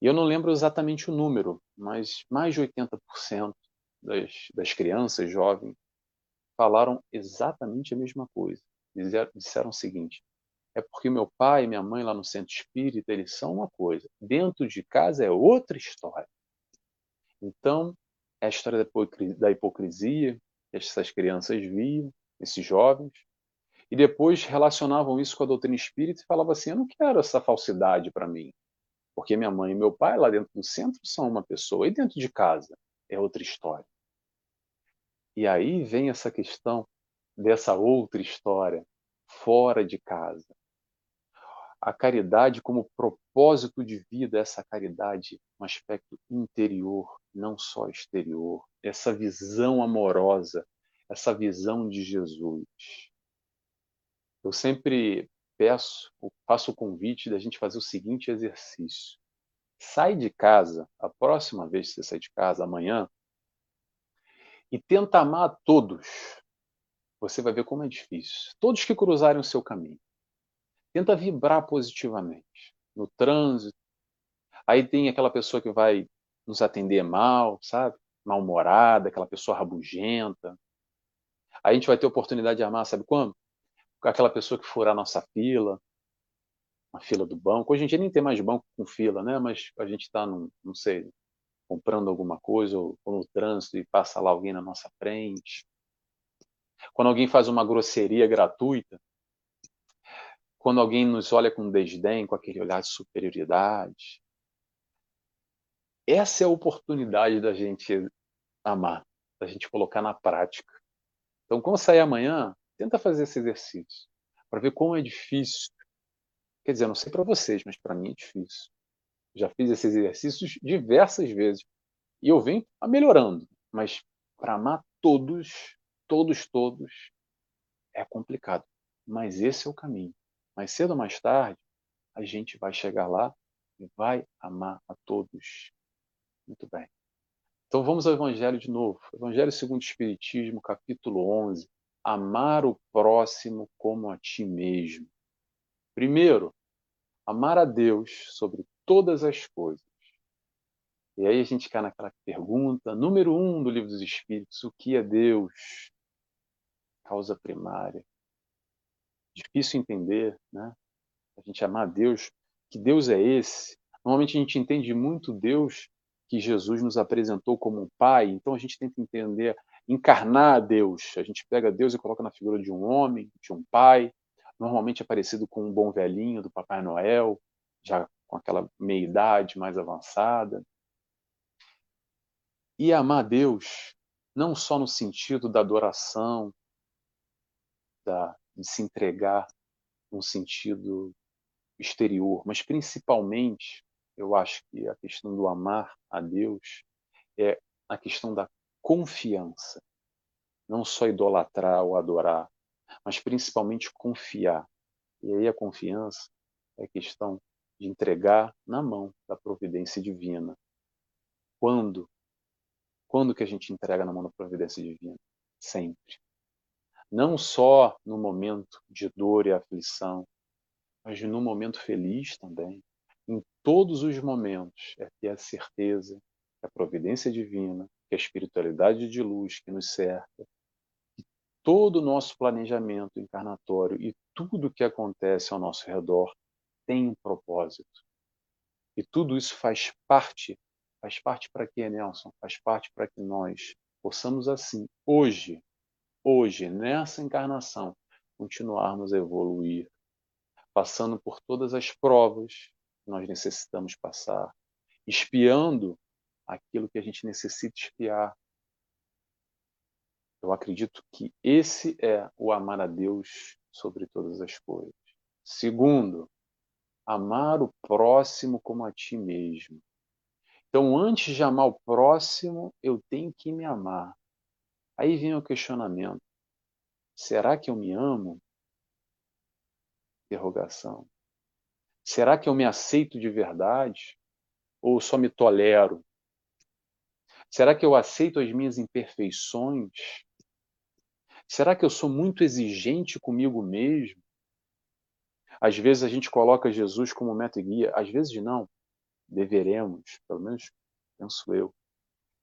E eu não lembro exatamente o número, mas mais de 80% das, das crianças jovens falaram exatamente a mesma coisa. Disseram, disseram o seguinte: é porque meu pai e minha mãe lá no centro espírita, eles são uma coisa, dentro de casa é outra história. Então, é a história da hipocrisia que essas crianças viam, esses jovens, e depois relacionavam isso com a doutrina espírita e falavam assim: eu não quero essa falsidade para mim, porque minha mãe e meu pai lá dentro do centro são uma pessoa, e dentro de casa é outra história. E aí vem essa questão dessa outra história, fora de casa. A caridade como propósito de vida, essa caridade, um aspecto interior, não só exterior, essa visão amorosa, essa visão de Jesus. Eu sempre peço, faço o convite da gente fazer o seguinte exercício. Sai de casa, a próxima vez que você sair de casa, amanhã, e tenta amar a todos. Você vai ver como é difícil. Todos que cruzarem o seu caminho. Tenta vibrar positivamente. No trânsito. Aí tem aquela pessoa que vai nos atender mal, sabe? Mal-humorada, aquela pessoa rabugenta. Aí a gente vai ter oportunidade de amar, sabe quando? Aquela pessoa que furar a nossa fila, a fila do banco. Hoje em dia nem tem mais banco com fila, né? Mas a gente está, não sei, comprando alguma coisa ou, ou no trânsito e passa lá alguém na nossa frente. Quando alguém faz uma grosseria gratuita, quando alguém nos olha com desdém, com aquele olhar de superioridade, essa é a oportunidade da gente amar, da gente colocar na prática. Então, quando sair amanhã, tenta fazer esse exercício para ver como é difícil. Quer dizer, não sei para vocês, mas para mim é difícil. Já fiz esses exercícios diversas vezes. E eu venho melhorando. Mas para amar todos, todos, todos, é complicado. Mas esse é o caminho. Mais cedo ou mais tarde, a gente vai chegar lá e vai amar a todos. Muito bem. Então vamos ao Evangelho de novo. Evangelho segundo o Espiritismo, capítulo 11. Amar o próximo como a ti mesmo. Primeiro, amar a Deus sobre todas as coisas. E aí a gente cai naquela pergunta, número um do Livro dos Espíritos, o que é Deus? Causa primária. Difícil entender, né? A gente amar a Deus. Que Deus é esse? Normalmente a gente entende muito Deus que Jesus nos apresentou como um pai, então a gente tenta entender, encarnar Deus. A gente pega Deus e coloca na figura de um homem, de um pai, normalmente é parecido com um bom velhinho do Papai Noel, já com aquela meia-idade mais avançada. E amar Deus, não só no sentido da adoração, da, de se entregar num sentido exterior, mas principalmente, eu acho que a questão do amar a Deus é a questão da confiança. Não só idolatrar ou adorar, mas principalmente confiar. E aí a confiança é questão de entregar na mão da providência divina. Quando? Quando que a gente entrega na mão da providência divina? Sempre. Não só no momento de dor e aflição, mas no momento feliz também. Em todos os momentos é ter a certeza que a providência divina, que a espiritualidade de luz que nos cerca, todo o nosso planejamento encarnatório e tudo o que acontece ao nosso redor tem um propósito. E tudo isso faz parte, faz parte para quê, Nelson? Faz parte para que nós possamos assim, hoje, hoje, nessa encarnação, continuarmos a evoluir, passando por todas as provas que nós necessitamos passar, espiando aquilo que a gente necessita espiar, eu acredito que esse é o amar a Deus sobre todas as coisas. Segundo, amar o próximo como a ti mesmo. Então, antes de amar o próximo, eu tenho que me amar. Aí vem o questionamento: será que eu me amo? Interrogação. Será que eu me aceito de verdade? Ou só me tolero? Será que eu aceito as minhas imperfeições? Será que eu sou muito exigente comigo mesmo? Às vezes a gente coloca Jesus como meta e guia, às vezes não. Deveremos, pelo menos penso eu.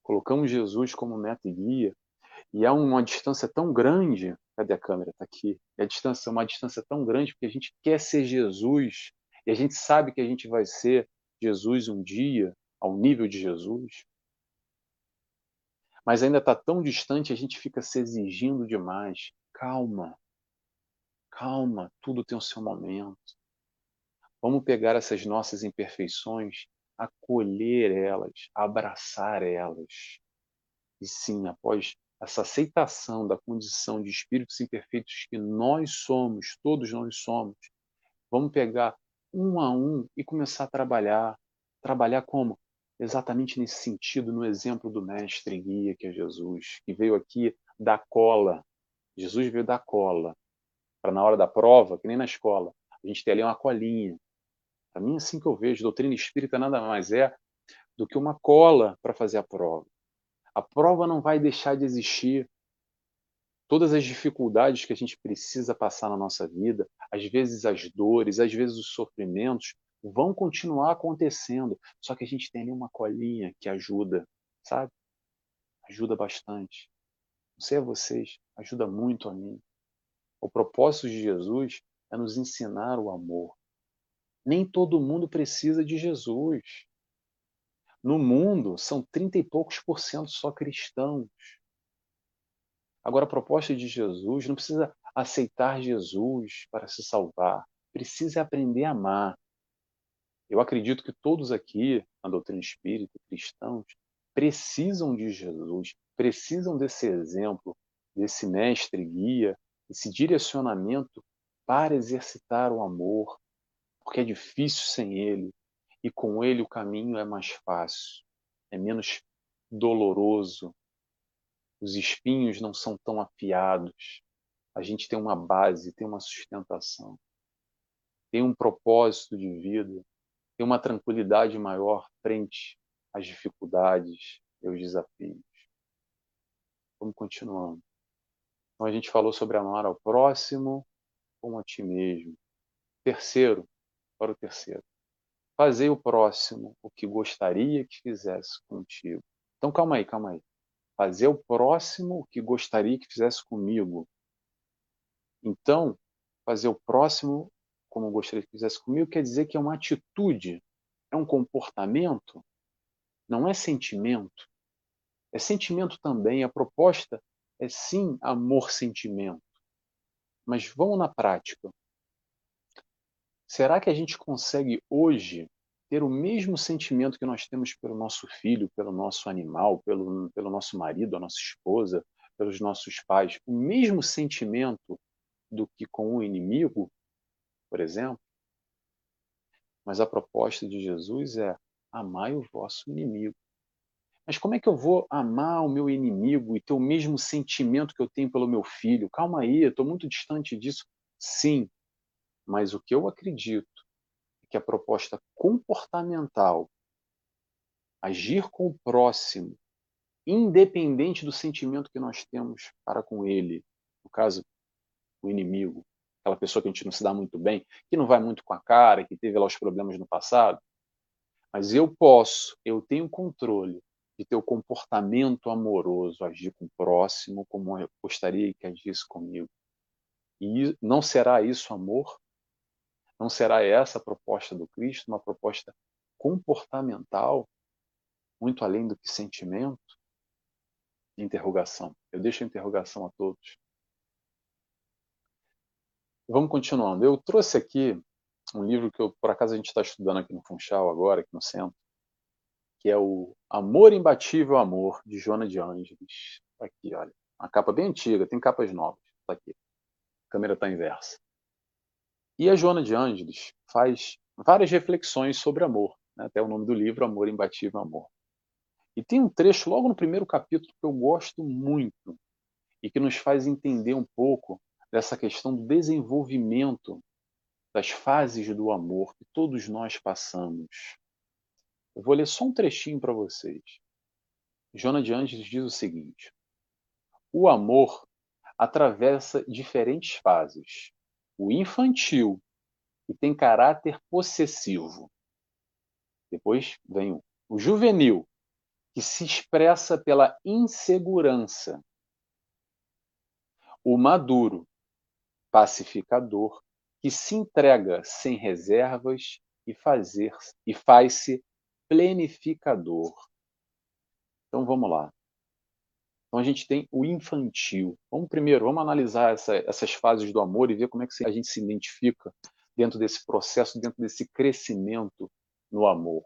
Colocamos Jesus como meta e guia e há uma distância tão grande. Cadê a câmera? Está aqui. a distância, uma distância tão grande porque a gente quer ser Jesus e a gente sabe que a gente vai ser Jesus um dia, ao nível de Jesus mas ainda está tão distante, a gente fica se exigindo demais. Calma, calma, tudo tem o seu momento. Vamos pegar essas nossas imperfeições, acolher elas, abraçar elas. E sim, após essa aceitação da condição de espíritos imperfeitos que nós somos, todos nós somos, vamos pegar um a um e começar a trabalhar. Trabalhar como? Exatamente nesse sentido, no exemplo do mestre guia que é Jesus, que veio aqui da cola. Jesus veio da cola, para na hora da prova, que nem na escola, a gente ter ali uma colinha. Para mim, é assim que eu vejo, doutrina espírita nada mais é do que uma cola para fazer a prova. A prova não vai deixar de existir. Todas as dificuldades que a gente precisa passar na nossa vida, às vezes as dores, às vezes os sofrimentos, vão continuar acontecendo. Só que a gente tem ali uma colinha que ajuda, sabe? Ajuda bastante. Não sei a vocês, ajuda muito a mim. O propósito de Jesus é nos ensinar o amor. Nem todo mundo precisa de Jesus. No mundo, são 30 e poucos por cento só cristãos. Agora, a proposta de Jesus não precisa aceitar Jesus para se salvar. Precisa aprender a amar. Eu acredito que todos aqui, na doutrina espírita, cristãos, precisam de Jesus, precisam desse exemplo, desse mestre guia, esse direcionamento para exercitar o amor, porque é difícil sem ele. e com ele o caminho é mais fácil, é menos doloroso, os espinhos não são tão afiados, a gente tem uma base, tem uma sustentação, tem um propósito de vida, uma tranquilidade maior frente às dificuldades e aos desafios. Vamos continuando. Então a gente falou sobre amar ao próximo como a ti mesmo. Terceiro, para o terceiro. Fazer o próximo o que gostaria que fizesse contigo. Então calma aí, calma aí. Fazer o próximo o que gostaria que fizesse comigo. Então, fazer o próximo como gostaria que fizesse comigo quer dizer que é uma atitude, é um comportamento, não é sentimento. É sentimento também. A proposta é sim amor-sentimento. Mas vamos na prática. Será que a gente consegue hoje ter o mesmo sentimento que nós temos pelo nosso filho, pelo nosso animal, pelo, pelo nosso marido, a nossa esposa, pelos nossos pais, o mesmo sentimento do que com o inimigo, por exemplo? Mas a proposta de Jesus é amai o vosso inimigo. Mas como é que eu vou amar o meu inimigo e ter o mesmo sentimento que eu tenho pelo meu filho? Calma aí, eu estou muito distante disso. Sim, mas o que eu acredito é que a proposta comportamental, agir com o próximo, independente do sentimento que nós temos para com ele, no caso, o inimigo, aquela pessoa que a gente não se dá muito bem, que não vai muito com a cara, que teve lá os problemas no passado, mas eu posso, eu tenho controle de ter o comportamento amoroso, agir com o próximo como eu gostaria que agisse comigo. E não será isso amor? Não será essa a proposta do Cristo, uma proposta comportamental, muito além do que sentimento? Interrogação. Eu deixo a interrogação a todos. Vamos continuando. Eu trouxe aqui um livro que eu, por acaso a gente está estudando aqui no Funchal agora, aqui no centro, que é o Amor Imbatível Amor, de Joana de Ângeles. Tá aqui, olha. Uma capa bem antiga, tem capas novas. Tá aqui. A câmera está inversa. E a Joana de Ângeles faz várias reflexões sobre amor. Né? Até o nome do livro, Amor Imbatível Amor. E tem um trecho logo no primeiro capítulo que eu gosto muito e que nos faz entender um pouco dessa questão do desenvolvimento das fases do amor que todos nós passamos. Eu vou ler só um trechinho para vocês. Jona de Anjos diz o seguinte: O amor atravessa diferentes fases. O infantil, que tem caráter possessivo. Depois vem o, o juvenil, que se expressa pela insegurança. O maduro, pacificador, que se entrega sem reservas e fazer e faz-se planificador. Então vamos lá. Então a gente tem o infantil. Vamos primeiro, vamos analisar essa, essas fases do amor e ver como é que a gente se identifica dentro desse processo, dentro desse crescimento no amor.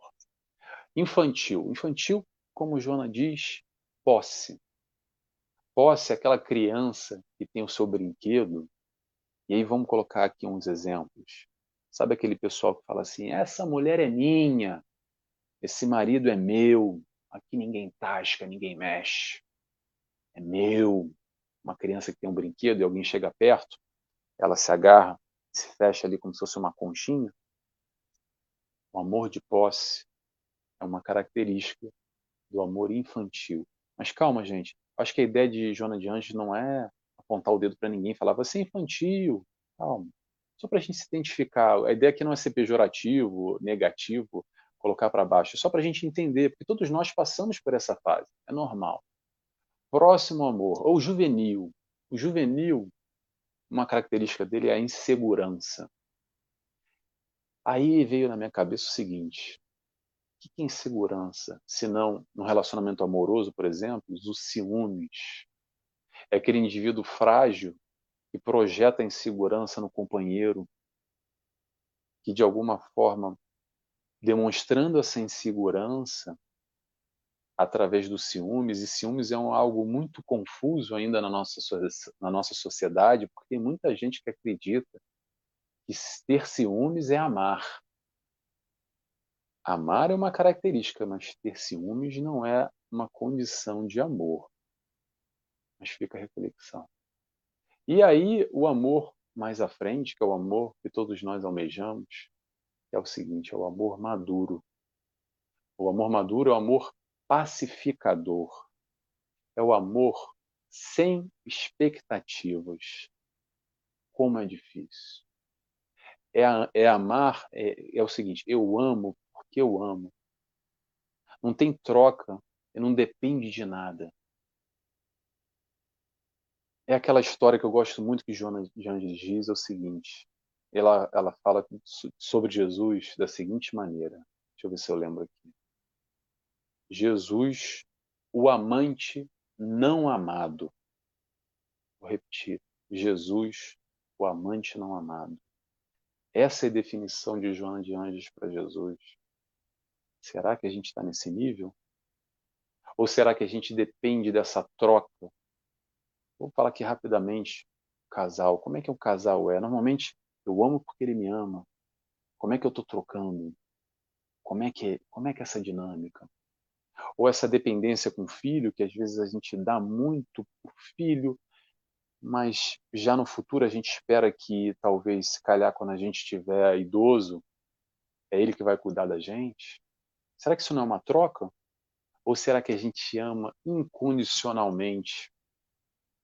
Infantil. Infantil, como Joana diz, posse. Posse é aquela criança que tem o seu brinquedo. E aí vamos colocar aqui uns exemplos. Sabe aquele pessoal que fala assim: essa mulher é minha, esse marido é meu, aqui ninguém tasca, ninguém mexe. É meu. Uma criança que tem um brinquedo e alguém chega perto, ela se agarra, se fecha ali como se fosse uma conchinha. O amor de posse é uma característica do amor infantil. Mas calma, gente. Acho que a ideia de Joana de Anjos não é apontar o dedo para ninguém falar você é infantil. Calma. Só para a gente se identificar. A ideia aqui não é ser pejorativo, negativo, colocar para baixo, só para a gente entender, porque todos nós passamos por essa fase, é normal. Próximo amor, ou juvenil. O juvenil, uma característica dele é a insegurança. Aí veio na minha cabeça o seguinte: o que é insegurança? Se não, no relacionamento amoroso, por exemplo, os ciúmes. É aquele indivíduo frágil que projeta insegurança no companheiro, que de alguma forma demonstrando essa insegurança através dos ciúmes, e ciúmes é um, algo muito confuso ainda na nossa, na nossa sociedade, porque tem muita gente que acredita que ter ciúmes é amar. Amar é uma característica, mas ter ciúmes não é uma condição de amor. Mas fica a reflexão. E aí, o amor mais à frente, que é o amor que todos nós almejamos, é o seguinte: é o amor maduro. O amor maduro é o amor pacificador. É o amor sem expectativas. Como é difícil. É, é amar, é, é o seguinte: eu amo porque eu amo. Não tem troca, não depende de nada. É aquela história que eu gosto muito que Jonas de Anjos diz, é o seguinte. Ela, ela fala sobre Jesus da seguinte maneira. Deixa eu ver se eu lembro aqui. Jesus, o amante não amado. Vou repetir. Jesus, o amante não amado. Essa é a definição de Joana de Anjos para Jesus. Será que a gente está nesse nível? Ou será que a gente depende dessa troca? Vou falar aqui rapidamente. Casal. Como é que o um casal é? Normalmente eu amo porque ele me ama. Como é que eu estou trocando? Como é que como é que é essa dinâmica? Ou essa dependência com o filho, que às vezes a gente dá muito para o filho, mas já no futuro a gente espera que talvez, se calhar, quando a gente estiver idoso, é ele que vai cuidar da gente? Será que isso não é uma troca? Ou será que a gente ama incondicionalmente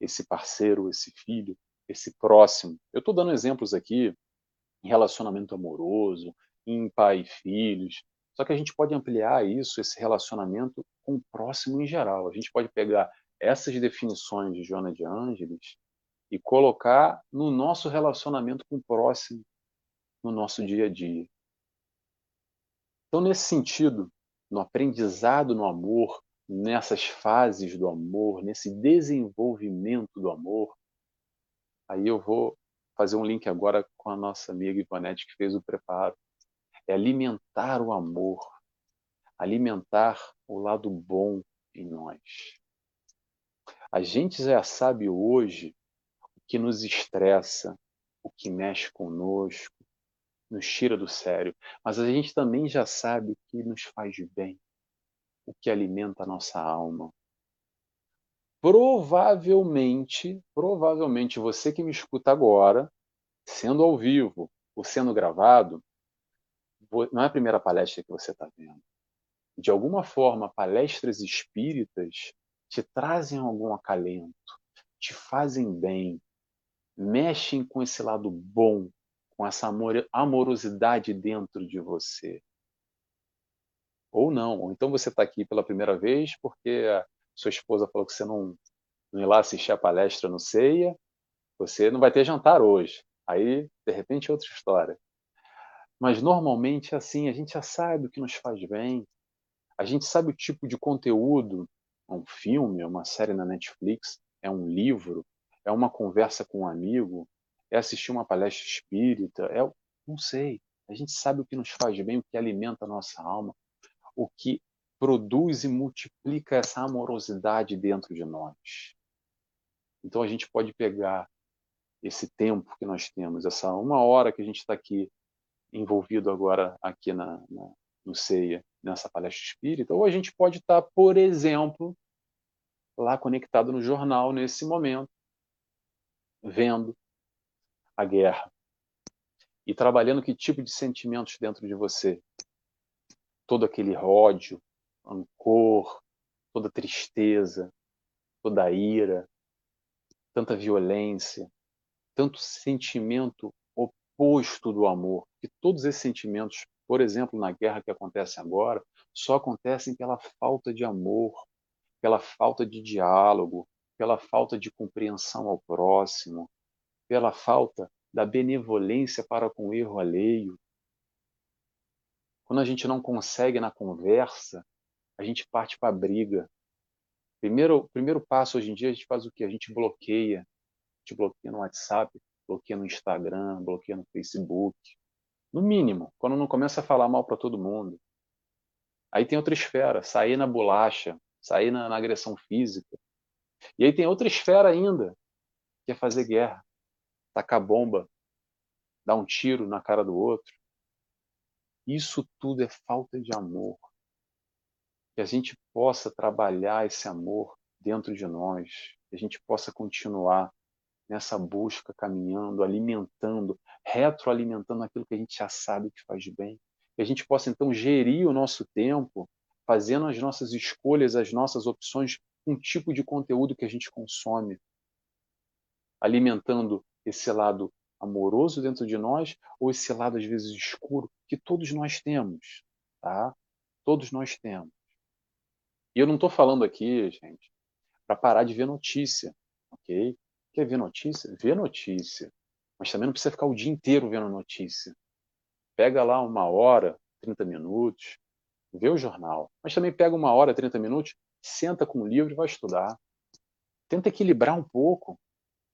esse parceiro, esse filho, esse próximo? Eu estou dando exemplos aqui em relacionamento amoroso, em pai e filhos, só que a gente pode ampliar isso, esse relacionamento com o próximo em geral. A gente pode pegar essas definições de Joana de Ângeles e colocar no nosso relacionamento com o próximo, no nosso dia a dia. Então, nesse sentido, no aprendizado no amor, nessas fases do amor, nesse desenvolvimento do amor, aí eu vou fazer um link agora com a nossa amiga Ivonete que fez o preparo é alimentar o amor, alimentar o lado bom em nós. A gente já sabe hoje o que nos estressa, o que mexe conosco, nos tira do sério, mas a gente também já sabe o que nos faz bem, o que alimenta a nossa alma. Provavelmente, provavelmente você que me escuta agora, sendo ao vivo ou sendo gravado, não é a primeira palestra que você está vendo. De alguma forma, palestras espíritas te trazem algum acalento, te fazem bem, mexem com esse lado bom, com essa amorosidade dentro de você. Ou não, ou então você está aqui pela primeira vez porque a sua esposa falou que você não, não ia lá assistir a palestra no CEIA, você não vai ter jantar hoje. Aí, de repente, é outra história. Mas normalmente é assim, a gente já sabe o que nos faz bem, a gente sabe o tipo de conteúdo, é um filme, é uma série na Netflix, é um livro, é uma conversa com um amigo, é assistir uma palestra espírita, é, não sei. A gente sabe o que nos faz bem, o que alimenta a nossa alma, o que produz e multiplica essa amorosidade dentro de nós. Então a gente pode pegar esse tempo que nós temos, essa uma hora que a gente está aqui envolvido agora aqui na, na, no CEIA, nessa palestra espírita, ou a gente pode estar, por exemplo, lá conectado no jornal nesse momento, vendo a guerra e trabalhando que tipo de sentimentos dentro de você. Todo aquele ódio, rancor, toda tristeza, toda ira, tanta violência, tanto sentimento oposto do amor. Que todos esses sentimentos, por exemplo, na guerra que acontece agora, só acontecem pela falta de amor, pela falta de diálogo, pela falta de compreensão ao próximo, pela falta da benevolência para com o erro alheio. Quando a gente não consegue na conversa, a gente parte para a briga. Primeiro, primeiro passo hoje em dia a gente faz o que? A gente bloqueia. A gente bloqueia no WhatsApp, bloqueia no Instagram, bloqueia no Facebook. No mínimo, quando não começa a falar mal para todo mundo. Aí tem outra esfera, sair na bolacha, sair na, na agressão física. E aí tem outra esfera ainda, que é fazer guerra, tacar bomba, dar um tiro na cara do outro. Isso tudo é falta de amor. Que a gente possa trabalhar esse amor dentro de nós, que a gente possa continuar nessa busca, caminhando, alimentando, retroalimentando aquilo que a gente já sabe que faz bem. Que a gente possa então gerir o nosso tempo, fazendo as nossas escolhas, as nossas opções, um tipo de conteúdo que a gente consome, alimentando esse lado amoroso dentro de nós ou esse lado às vezes escuro que todos nós temos, tá? Todos nós temos. E eu não estou falando aqui, gente, para parar de ver notícia, ok? Quer ver notícia? Vê notícia. Mas também não precisa ficar o dia inteiro vendo notícia. Pega lá uma hora, 30 minutos, vê o jornal. Mas também pega uma hora, 30 minutos, senta com o livro e vai estudar. Tenta equilibrar um pouco.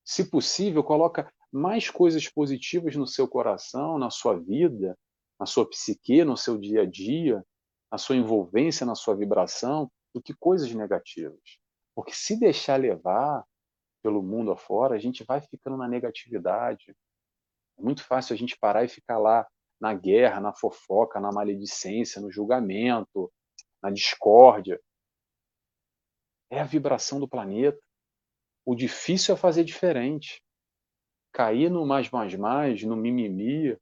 Se possível, coloca mais coisas positivas no seu coração, na sua vida, na sua psique, no seu dia a dia, na sua envolvência, na sua vibração, do que coisas negativas. Porque se deixar levar, pelo mundo afora, a gente vai ficando na negatividade. É muito fácil a gente parar e ficar lá na guerra, na fofoca, na maledicência, no julgamento, na discórdia. É a vibração do planeta. O difícil é fazer diferente. Cair no mais, mais, mais, no mimimi,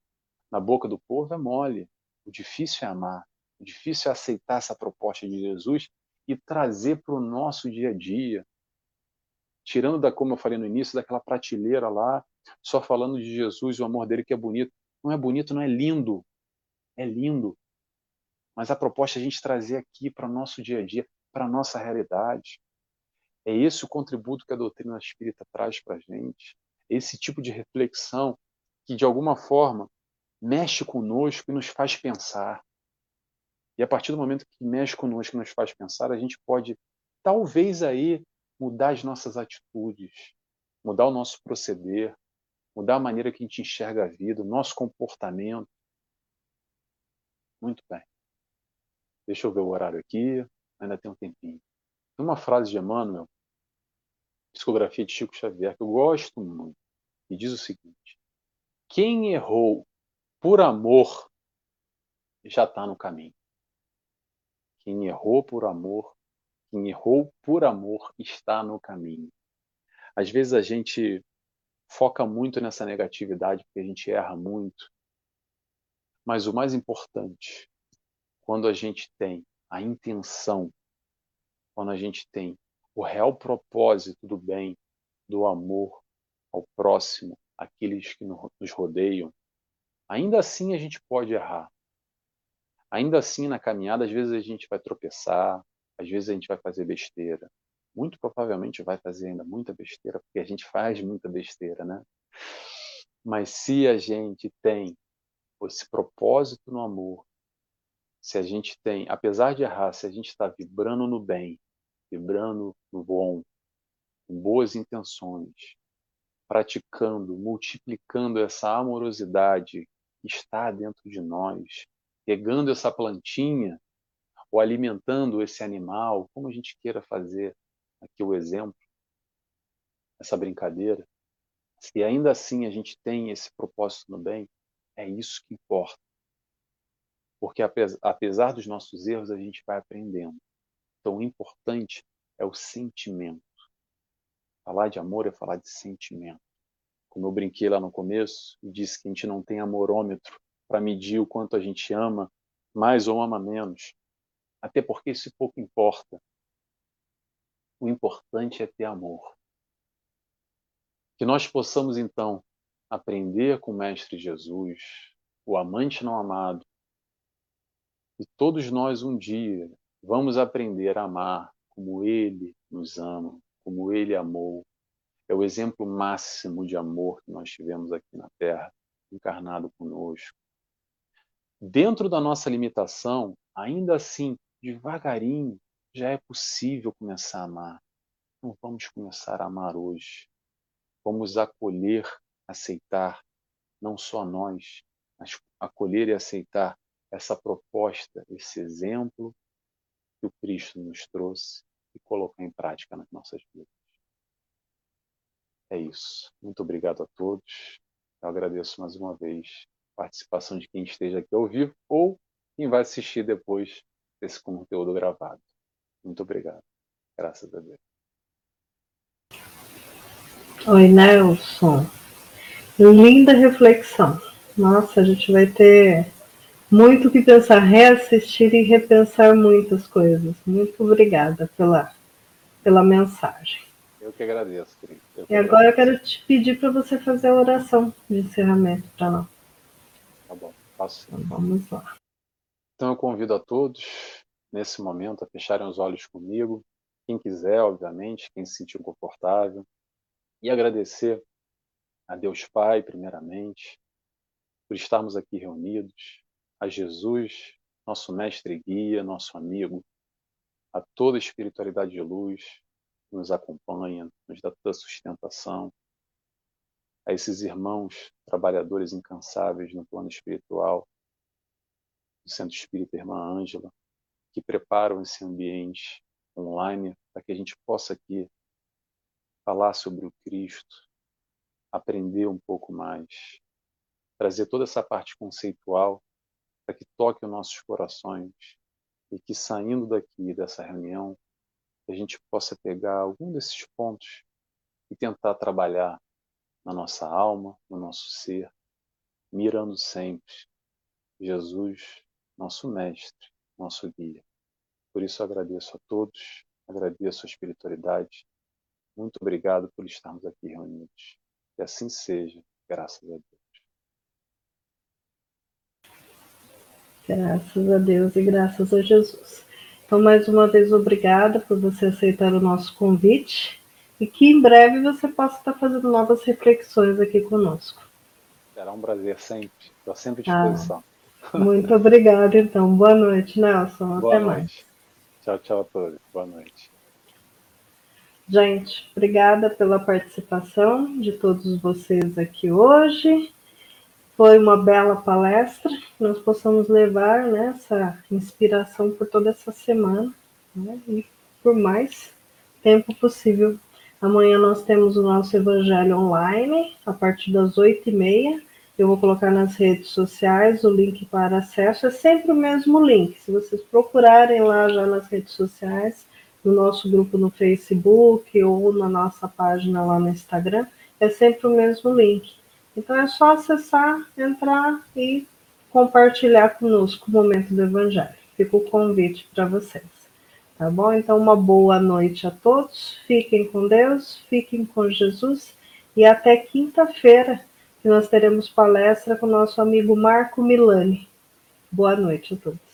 na boca do povo é mole. O difícil é amar. O difícil é aceitar essa proposta de Jesus e trazer para o nosso dia a dia, tirando da, como eu falei no início, daquela prateleira lá, só falando de Jesus o amor dele que é bonito. Não é bonito, não é lindo. É lindo. Mas a proposta é a gente trazer aqui para o nosso dia a dia, para a nossa realidade. É esse o contributo que a doutrina espírita traz para a gente. Esse tipo de reflexão que, de alguma forma, mexe conosco e nos faz pensar. E a partir do momento que mexe conosco e nos faz pensar, a gente pode, talvez aí, mudar as nossas atitudes, mudar o nosso proceder, mudar a maneira que a gente enxerga a vida, o nosso comportamento. Muito bem. Deixa eu ver o horário aqui, ainda tem um tempinho. Tem uma frase de Emmanuel, psicografia de Chico Xavier, que eu gosto muito, e diz o seguinte: Quem errou por amor já está no caminho. Quem errou por amor quem errou por amor está no caminho. Às vezes a gente foca muito nessa negatividade porque a gente erra muito. Mas o mais importante, quando a gente tem a intenção, quando a gente tem o real propósito do bem, do amor ao próximo, aqueles que nos rodeiam, ainda assim a gente pode errar. Ainda assim, na caminhada, às vezes a gente vai tropeçar, às vezes a gente vai fazer besteira. Muito provavelmente vai fazer ainda muita besteira, porque a gente faz muita besteira, né? Mas se a gente tem esse propósito no amor, se a gente tem, apesar de errar, se a gente está vibrando no bem, vibrando no bom, com boas intenções, praticando, multiplicando essa amorosidade que está dentro de nós, pegando essa plantinha ou alimentando esse animal, como a gente queira fazer aqui o exemplo, essa brincadeira, se ainda assim a gente tem esse propósito no bem, é isso que importa. Porque apesar dos nossos erros, a gente vai aprendendo. O importante é o sentimento. Falar de amor é falar de sentimento. Como eu brinquei lá no começo e disse que a gente não tem amorômetro para medir o quanto a gente ama mais ou ama menos até porque isso pouco importa. O importante é ter amor. Que nós possamos, então, aprender com o Mestre Jesus, o amante não amado, e todos nós um dia vamos aprender a amar como Ele nos ama, como Ele amou. É o exemplo máximo de amor que nós tivemos aqui na Terra, encarnado conosco. Dentro da nossa limitação, ainda assim, devagarinho já é possível começar a amar. Então vamos começar a amar hoje. Vamos acolher, aceitar, não só nós, mas acolher e aceitar essa proposta, esse exemplo que o Cristo nos trouxe e colocar em prática nas nossas vidas. É isso. Muito obrigado a todos. Eu agradeço mais uma vez participação de quem esteja aqui ao vivo ou quem vai assistir depois desse conteúdo gravado. Muito obrigado. Graças a Deus. Oi, Nelson. Linda reflexão. Nossa, a gente vai ter muito que pensar, reassistir e repensar muitas coisas. Muito obrigada pela, pela mensagem. Eu que agradeço, querido. Eu que e agora agradeço. eu quero te pedir para você fazer a oração de encerramento para nós. Tá bom, faço. Então, vamos lá. Então eu convido a todos, nesse momento, a fecharem os olhos comigo. Quem quiser, obviamente, quem se sentir confortável. E agradecer a Deus Pai, primeiramente, por estarmos aqui reunidos, a Jesus, nosso mestre e guia, nosso amigo, a toda espiritualidade de luz que nos acompanha, nos dá toda a sustentação, a esses irmãos trabalhadores incansáveis no plano espiritual, do Centro Espírita Irmã Ângela, que preparam esse ambiente online para que a gente possa aqui falar sobre o Cristo, aprender um pouco mais, trazer toda essa parte conceitual para que toque os nossos corações e que saindo daqui dessa reunião a gente possa pegar algum desses pontos e tentar trabalhar na nossa alma, no nosso ser, mirando sempre Jesus, nosso mestre, nosso guia. Por isso agradeço a todos, agradeço a espiritualidade. Muito obrigado por estarmos aqui reunidos. Que assim seja, graças a Deus. Graças a Deus e graças a Jesus. Então, mais uma vez, obrigada por você aceitar o nosso convite e que em breve você possa estar fazendo novas reflexões aqui conosco. Será um prazer sempre. Estou sempre à disposição. Ah, muito obrigada, então. Boa noite, Nelson. Boa Até noite. mais. Tchau, tchau a todos. Boa noite. Gente, obrigada pela participação de todos vocês aqui hoje. Foi uma bela palestra, nós possamos levar né, essa inspiração por toda essa semana né, e por mais tempo possível. Amanhã nós temos o nosso Evangelho online, a partir das oito e meia. Eu vou colocar nas redes sociais o link para acesso, é sempre o mesmo link. Se vocês procurarem lá já nas redes sociais, no nosso grupo no Facebook ou na nossa página lá no Instagram, é sempre o mesmo link. Então é só acessar, entrar e compartilhar conosco o momento do Evangelho. Fica o convite para vocês. Tá bom? Então, uma boa noite a todos. Fiquem com Deus, fiquem com Jesus e até quinta-feira, que nós teremos palestra com nosso amigo Marco Milani. Boa noite a todos.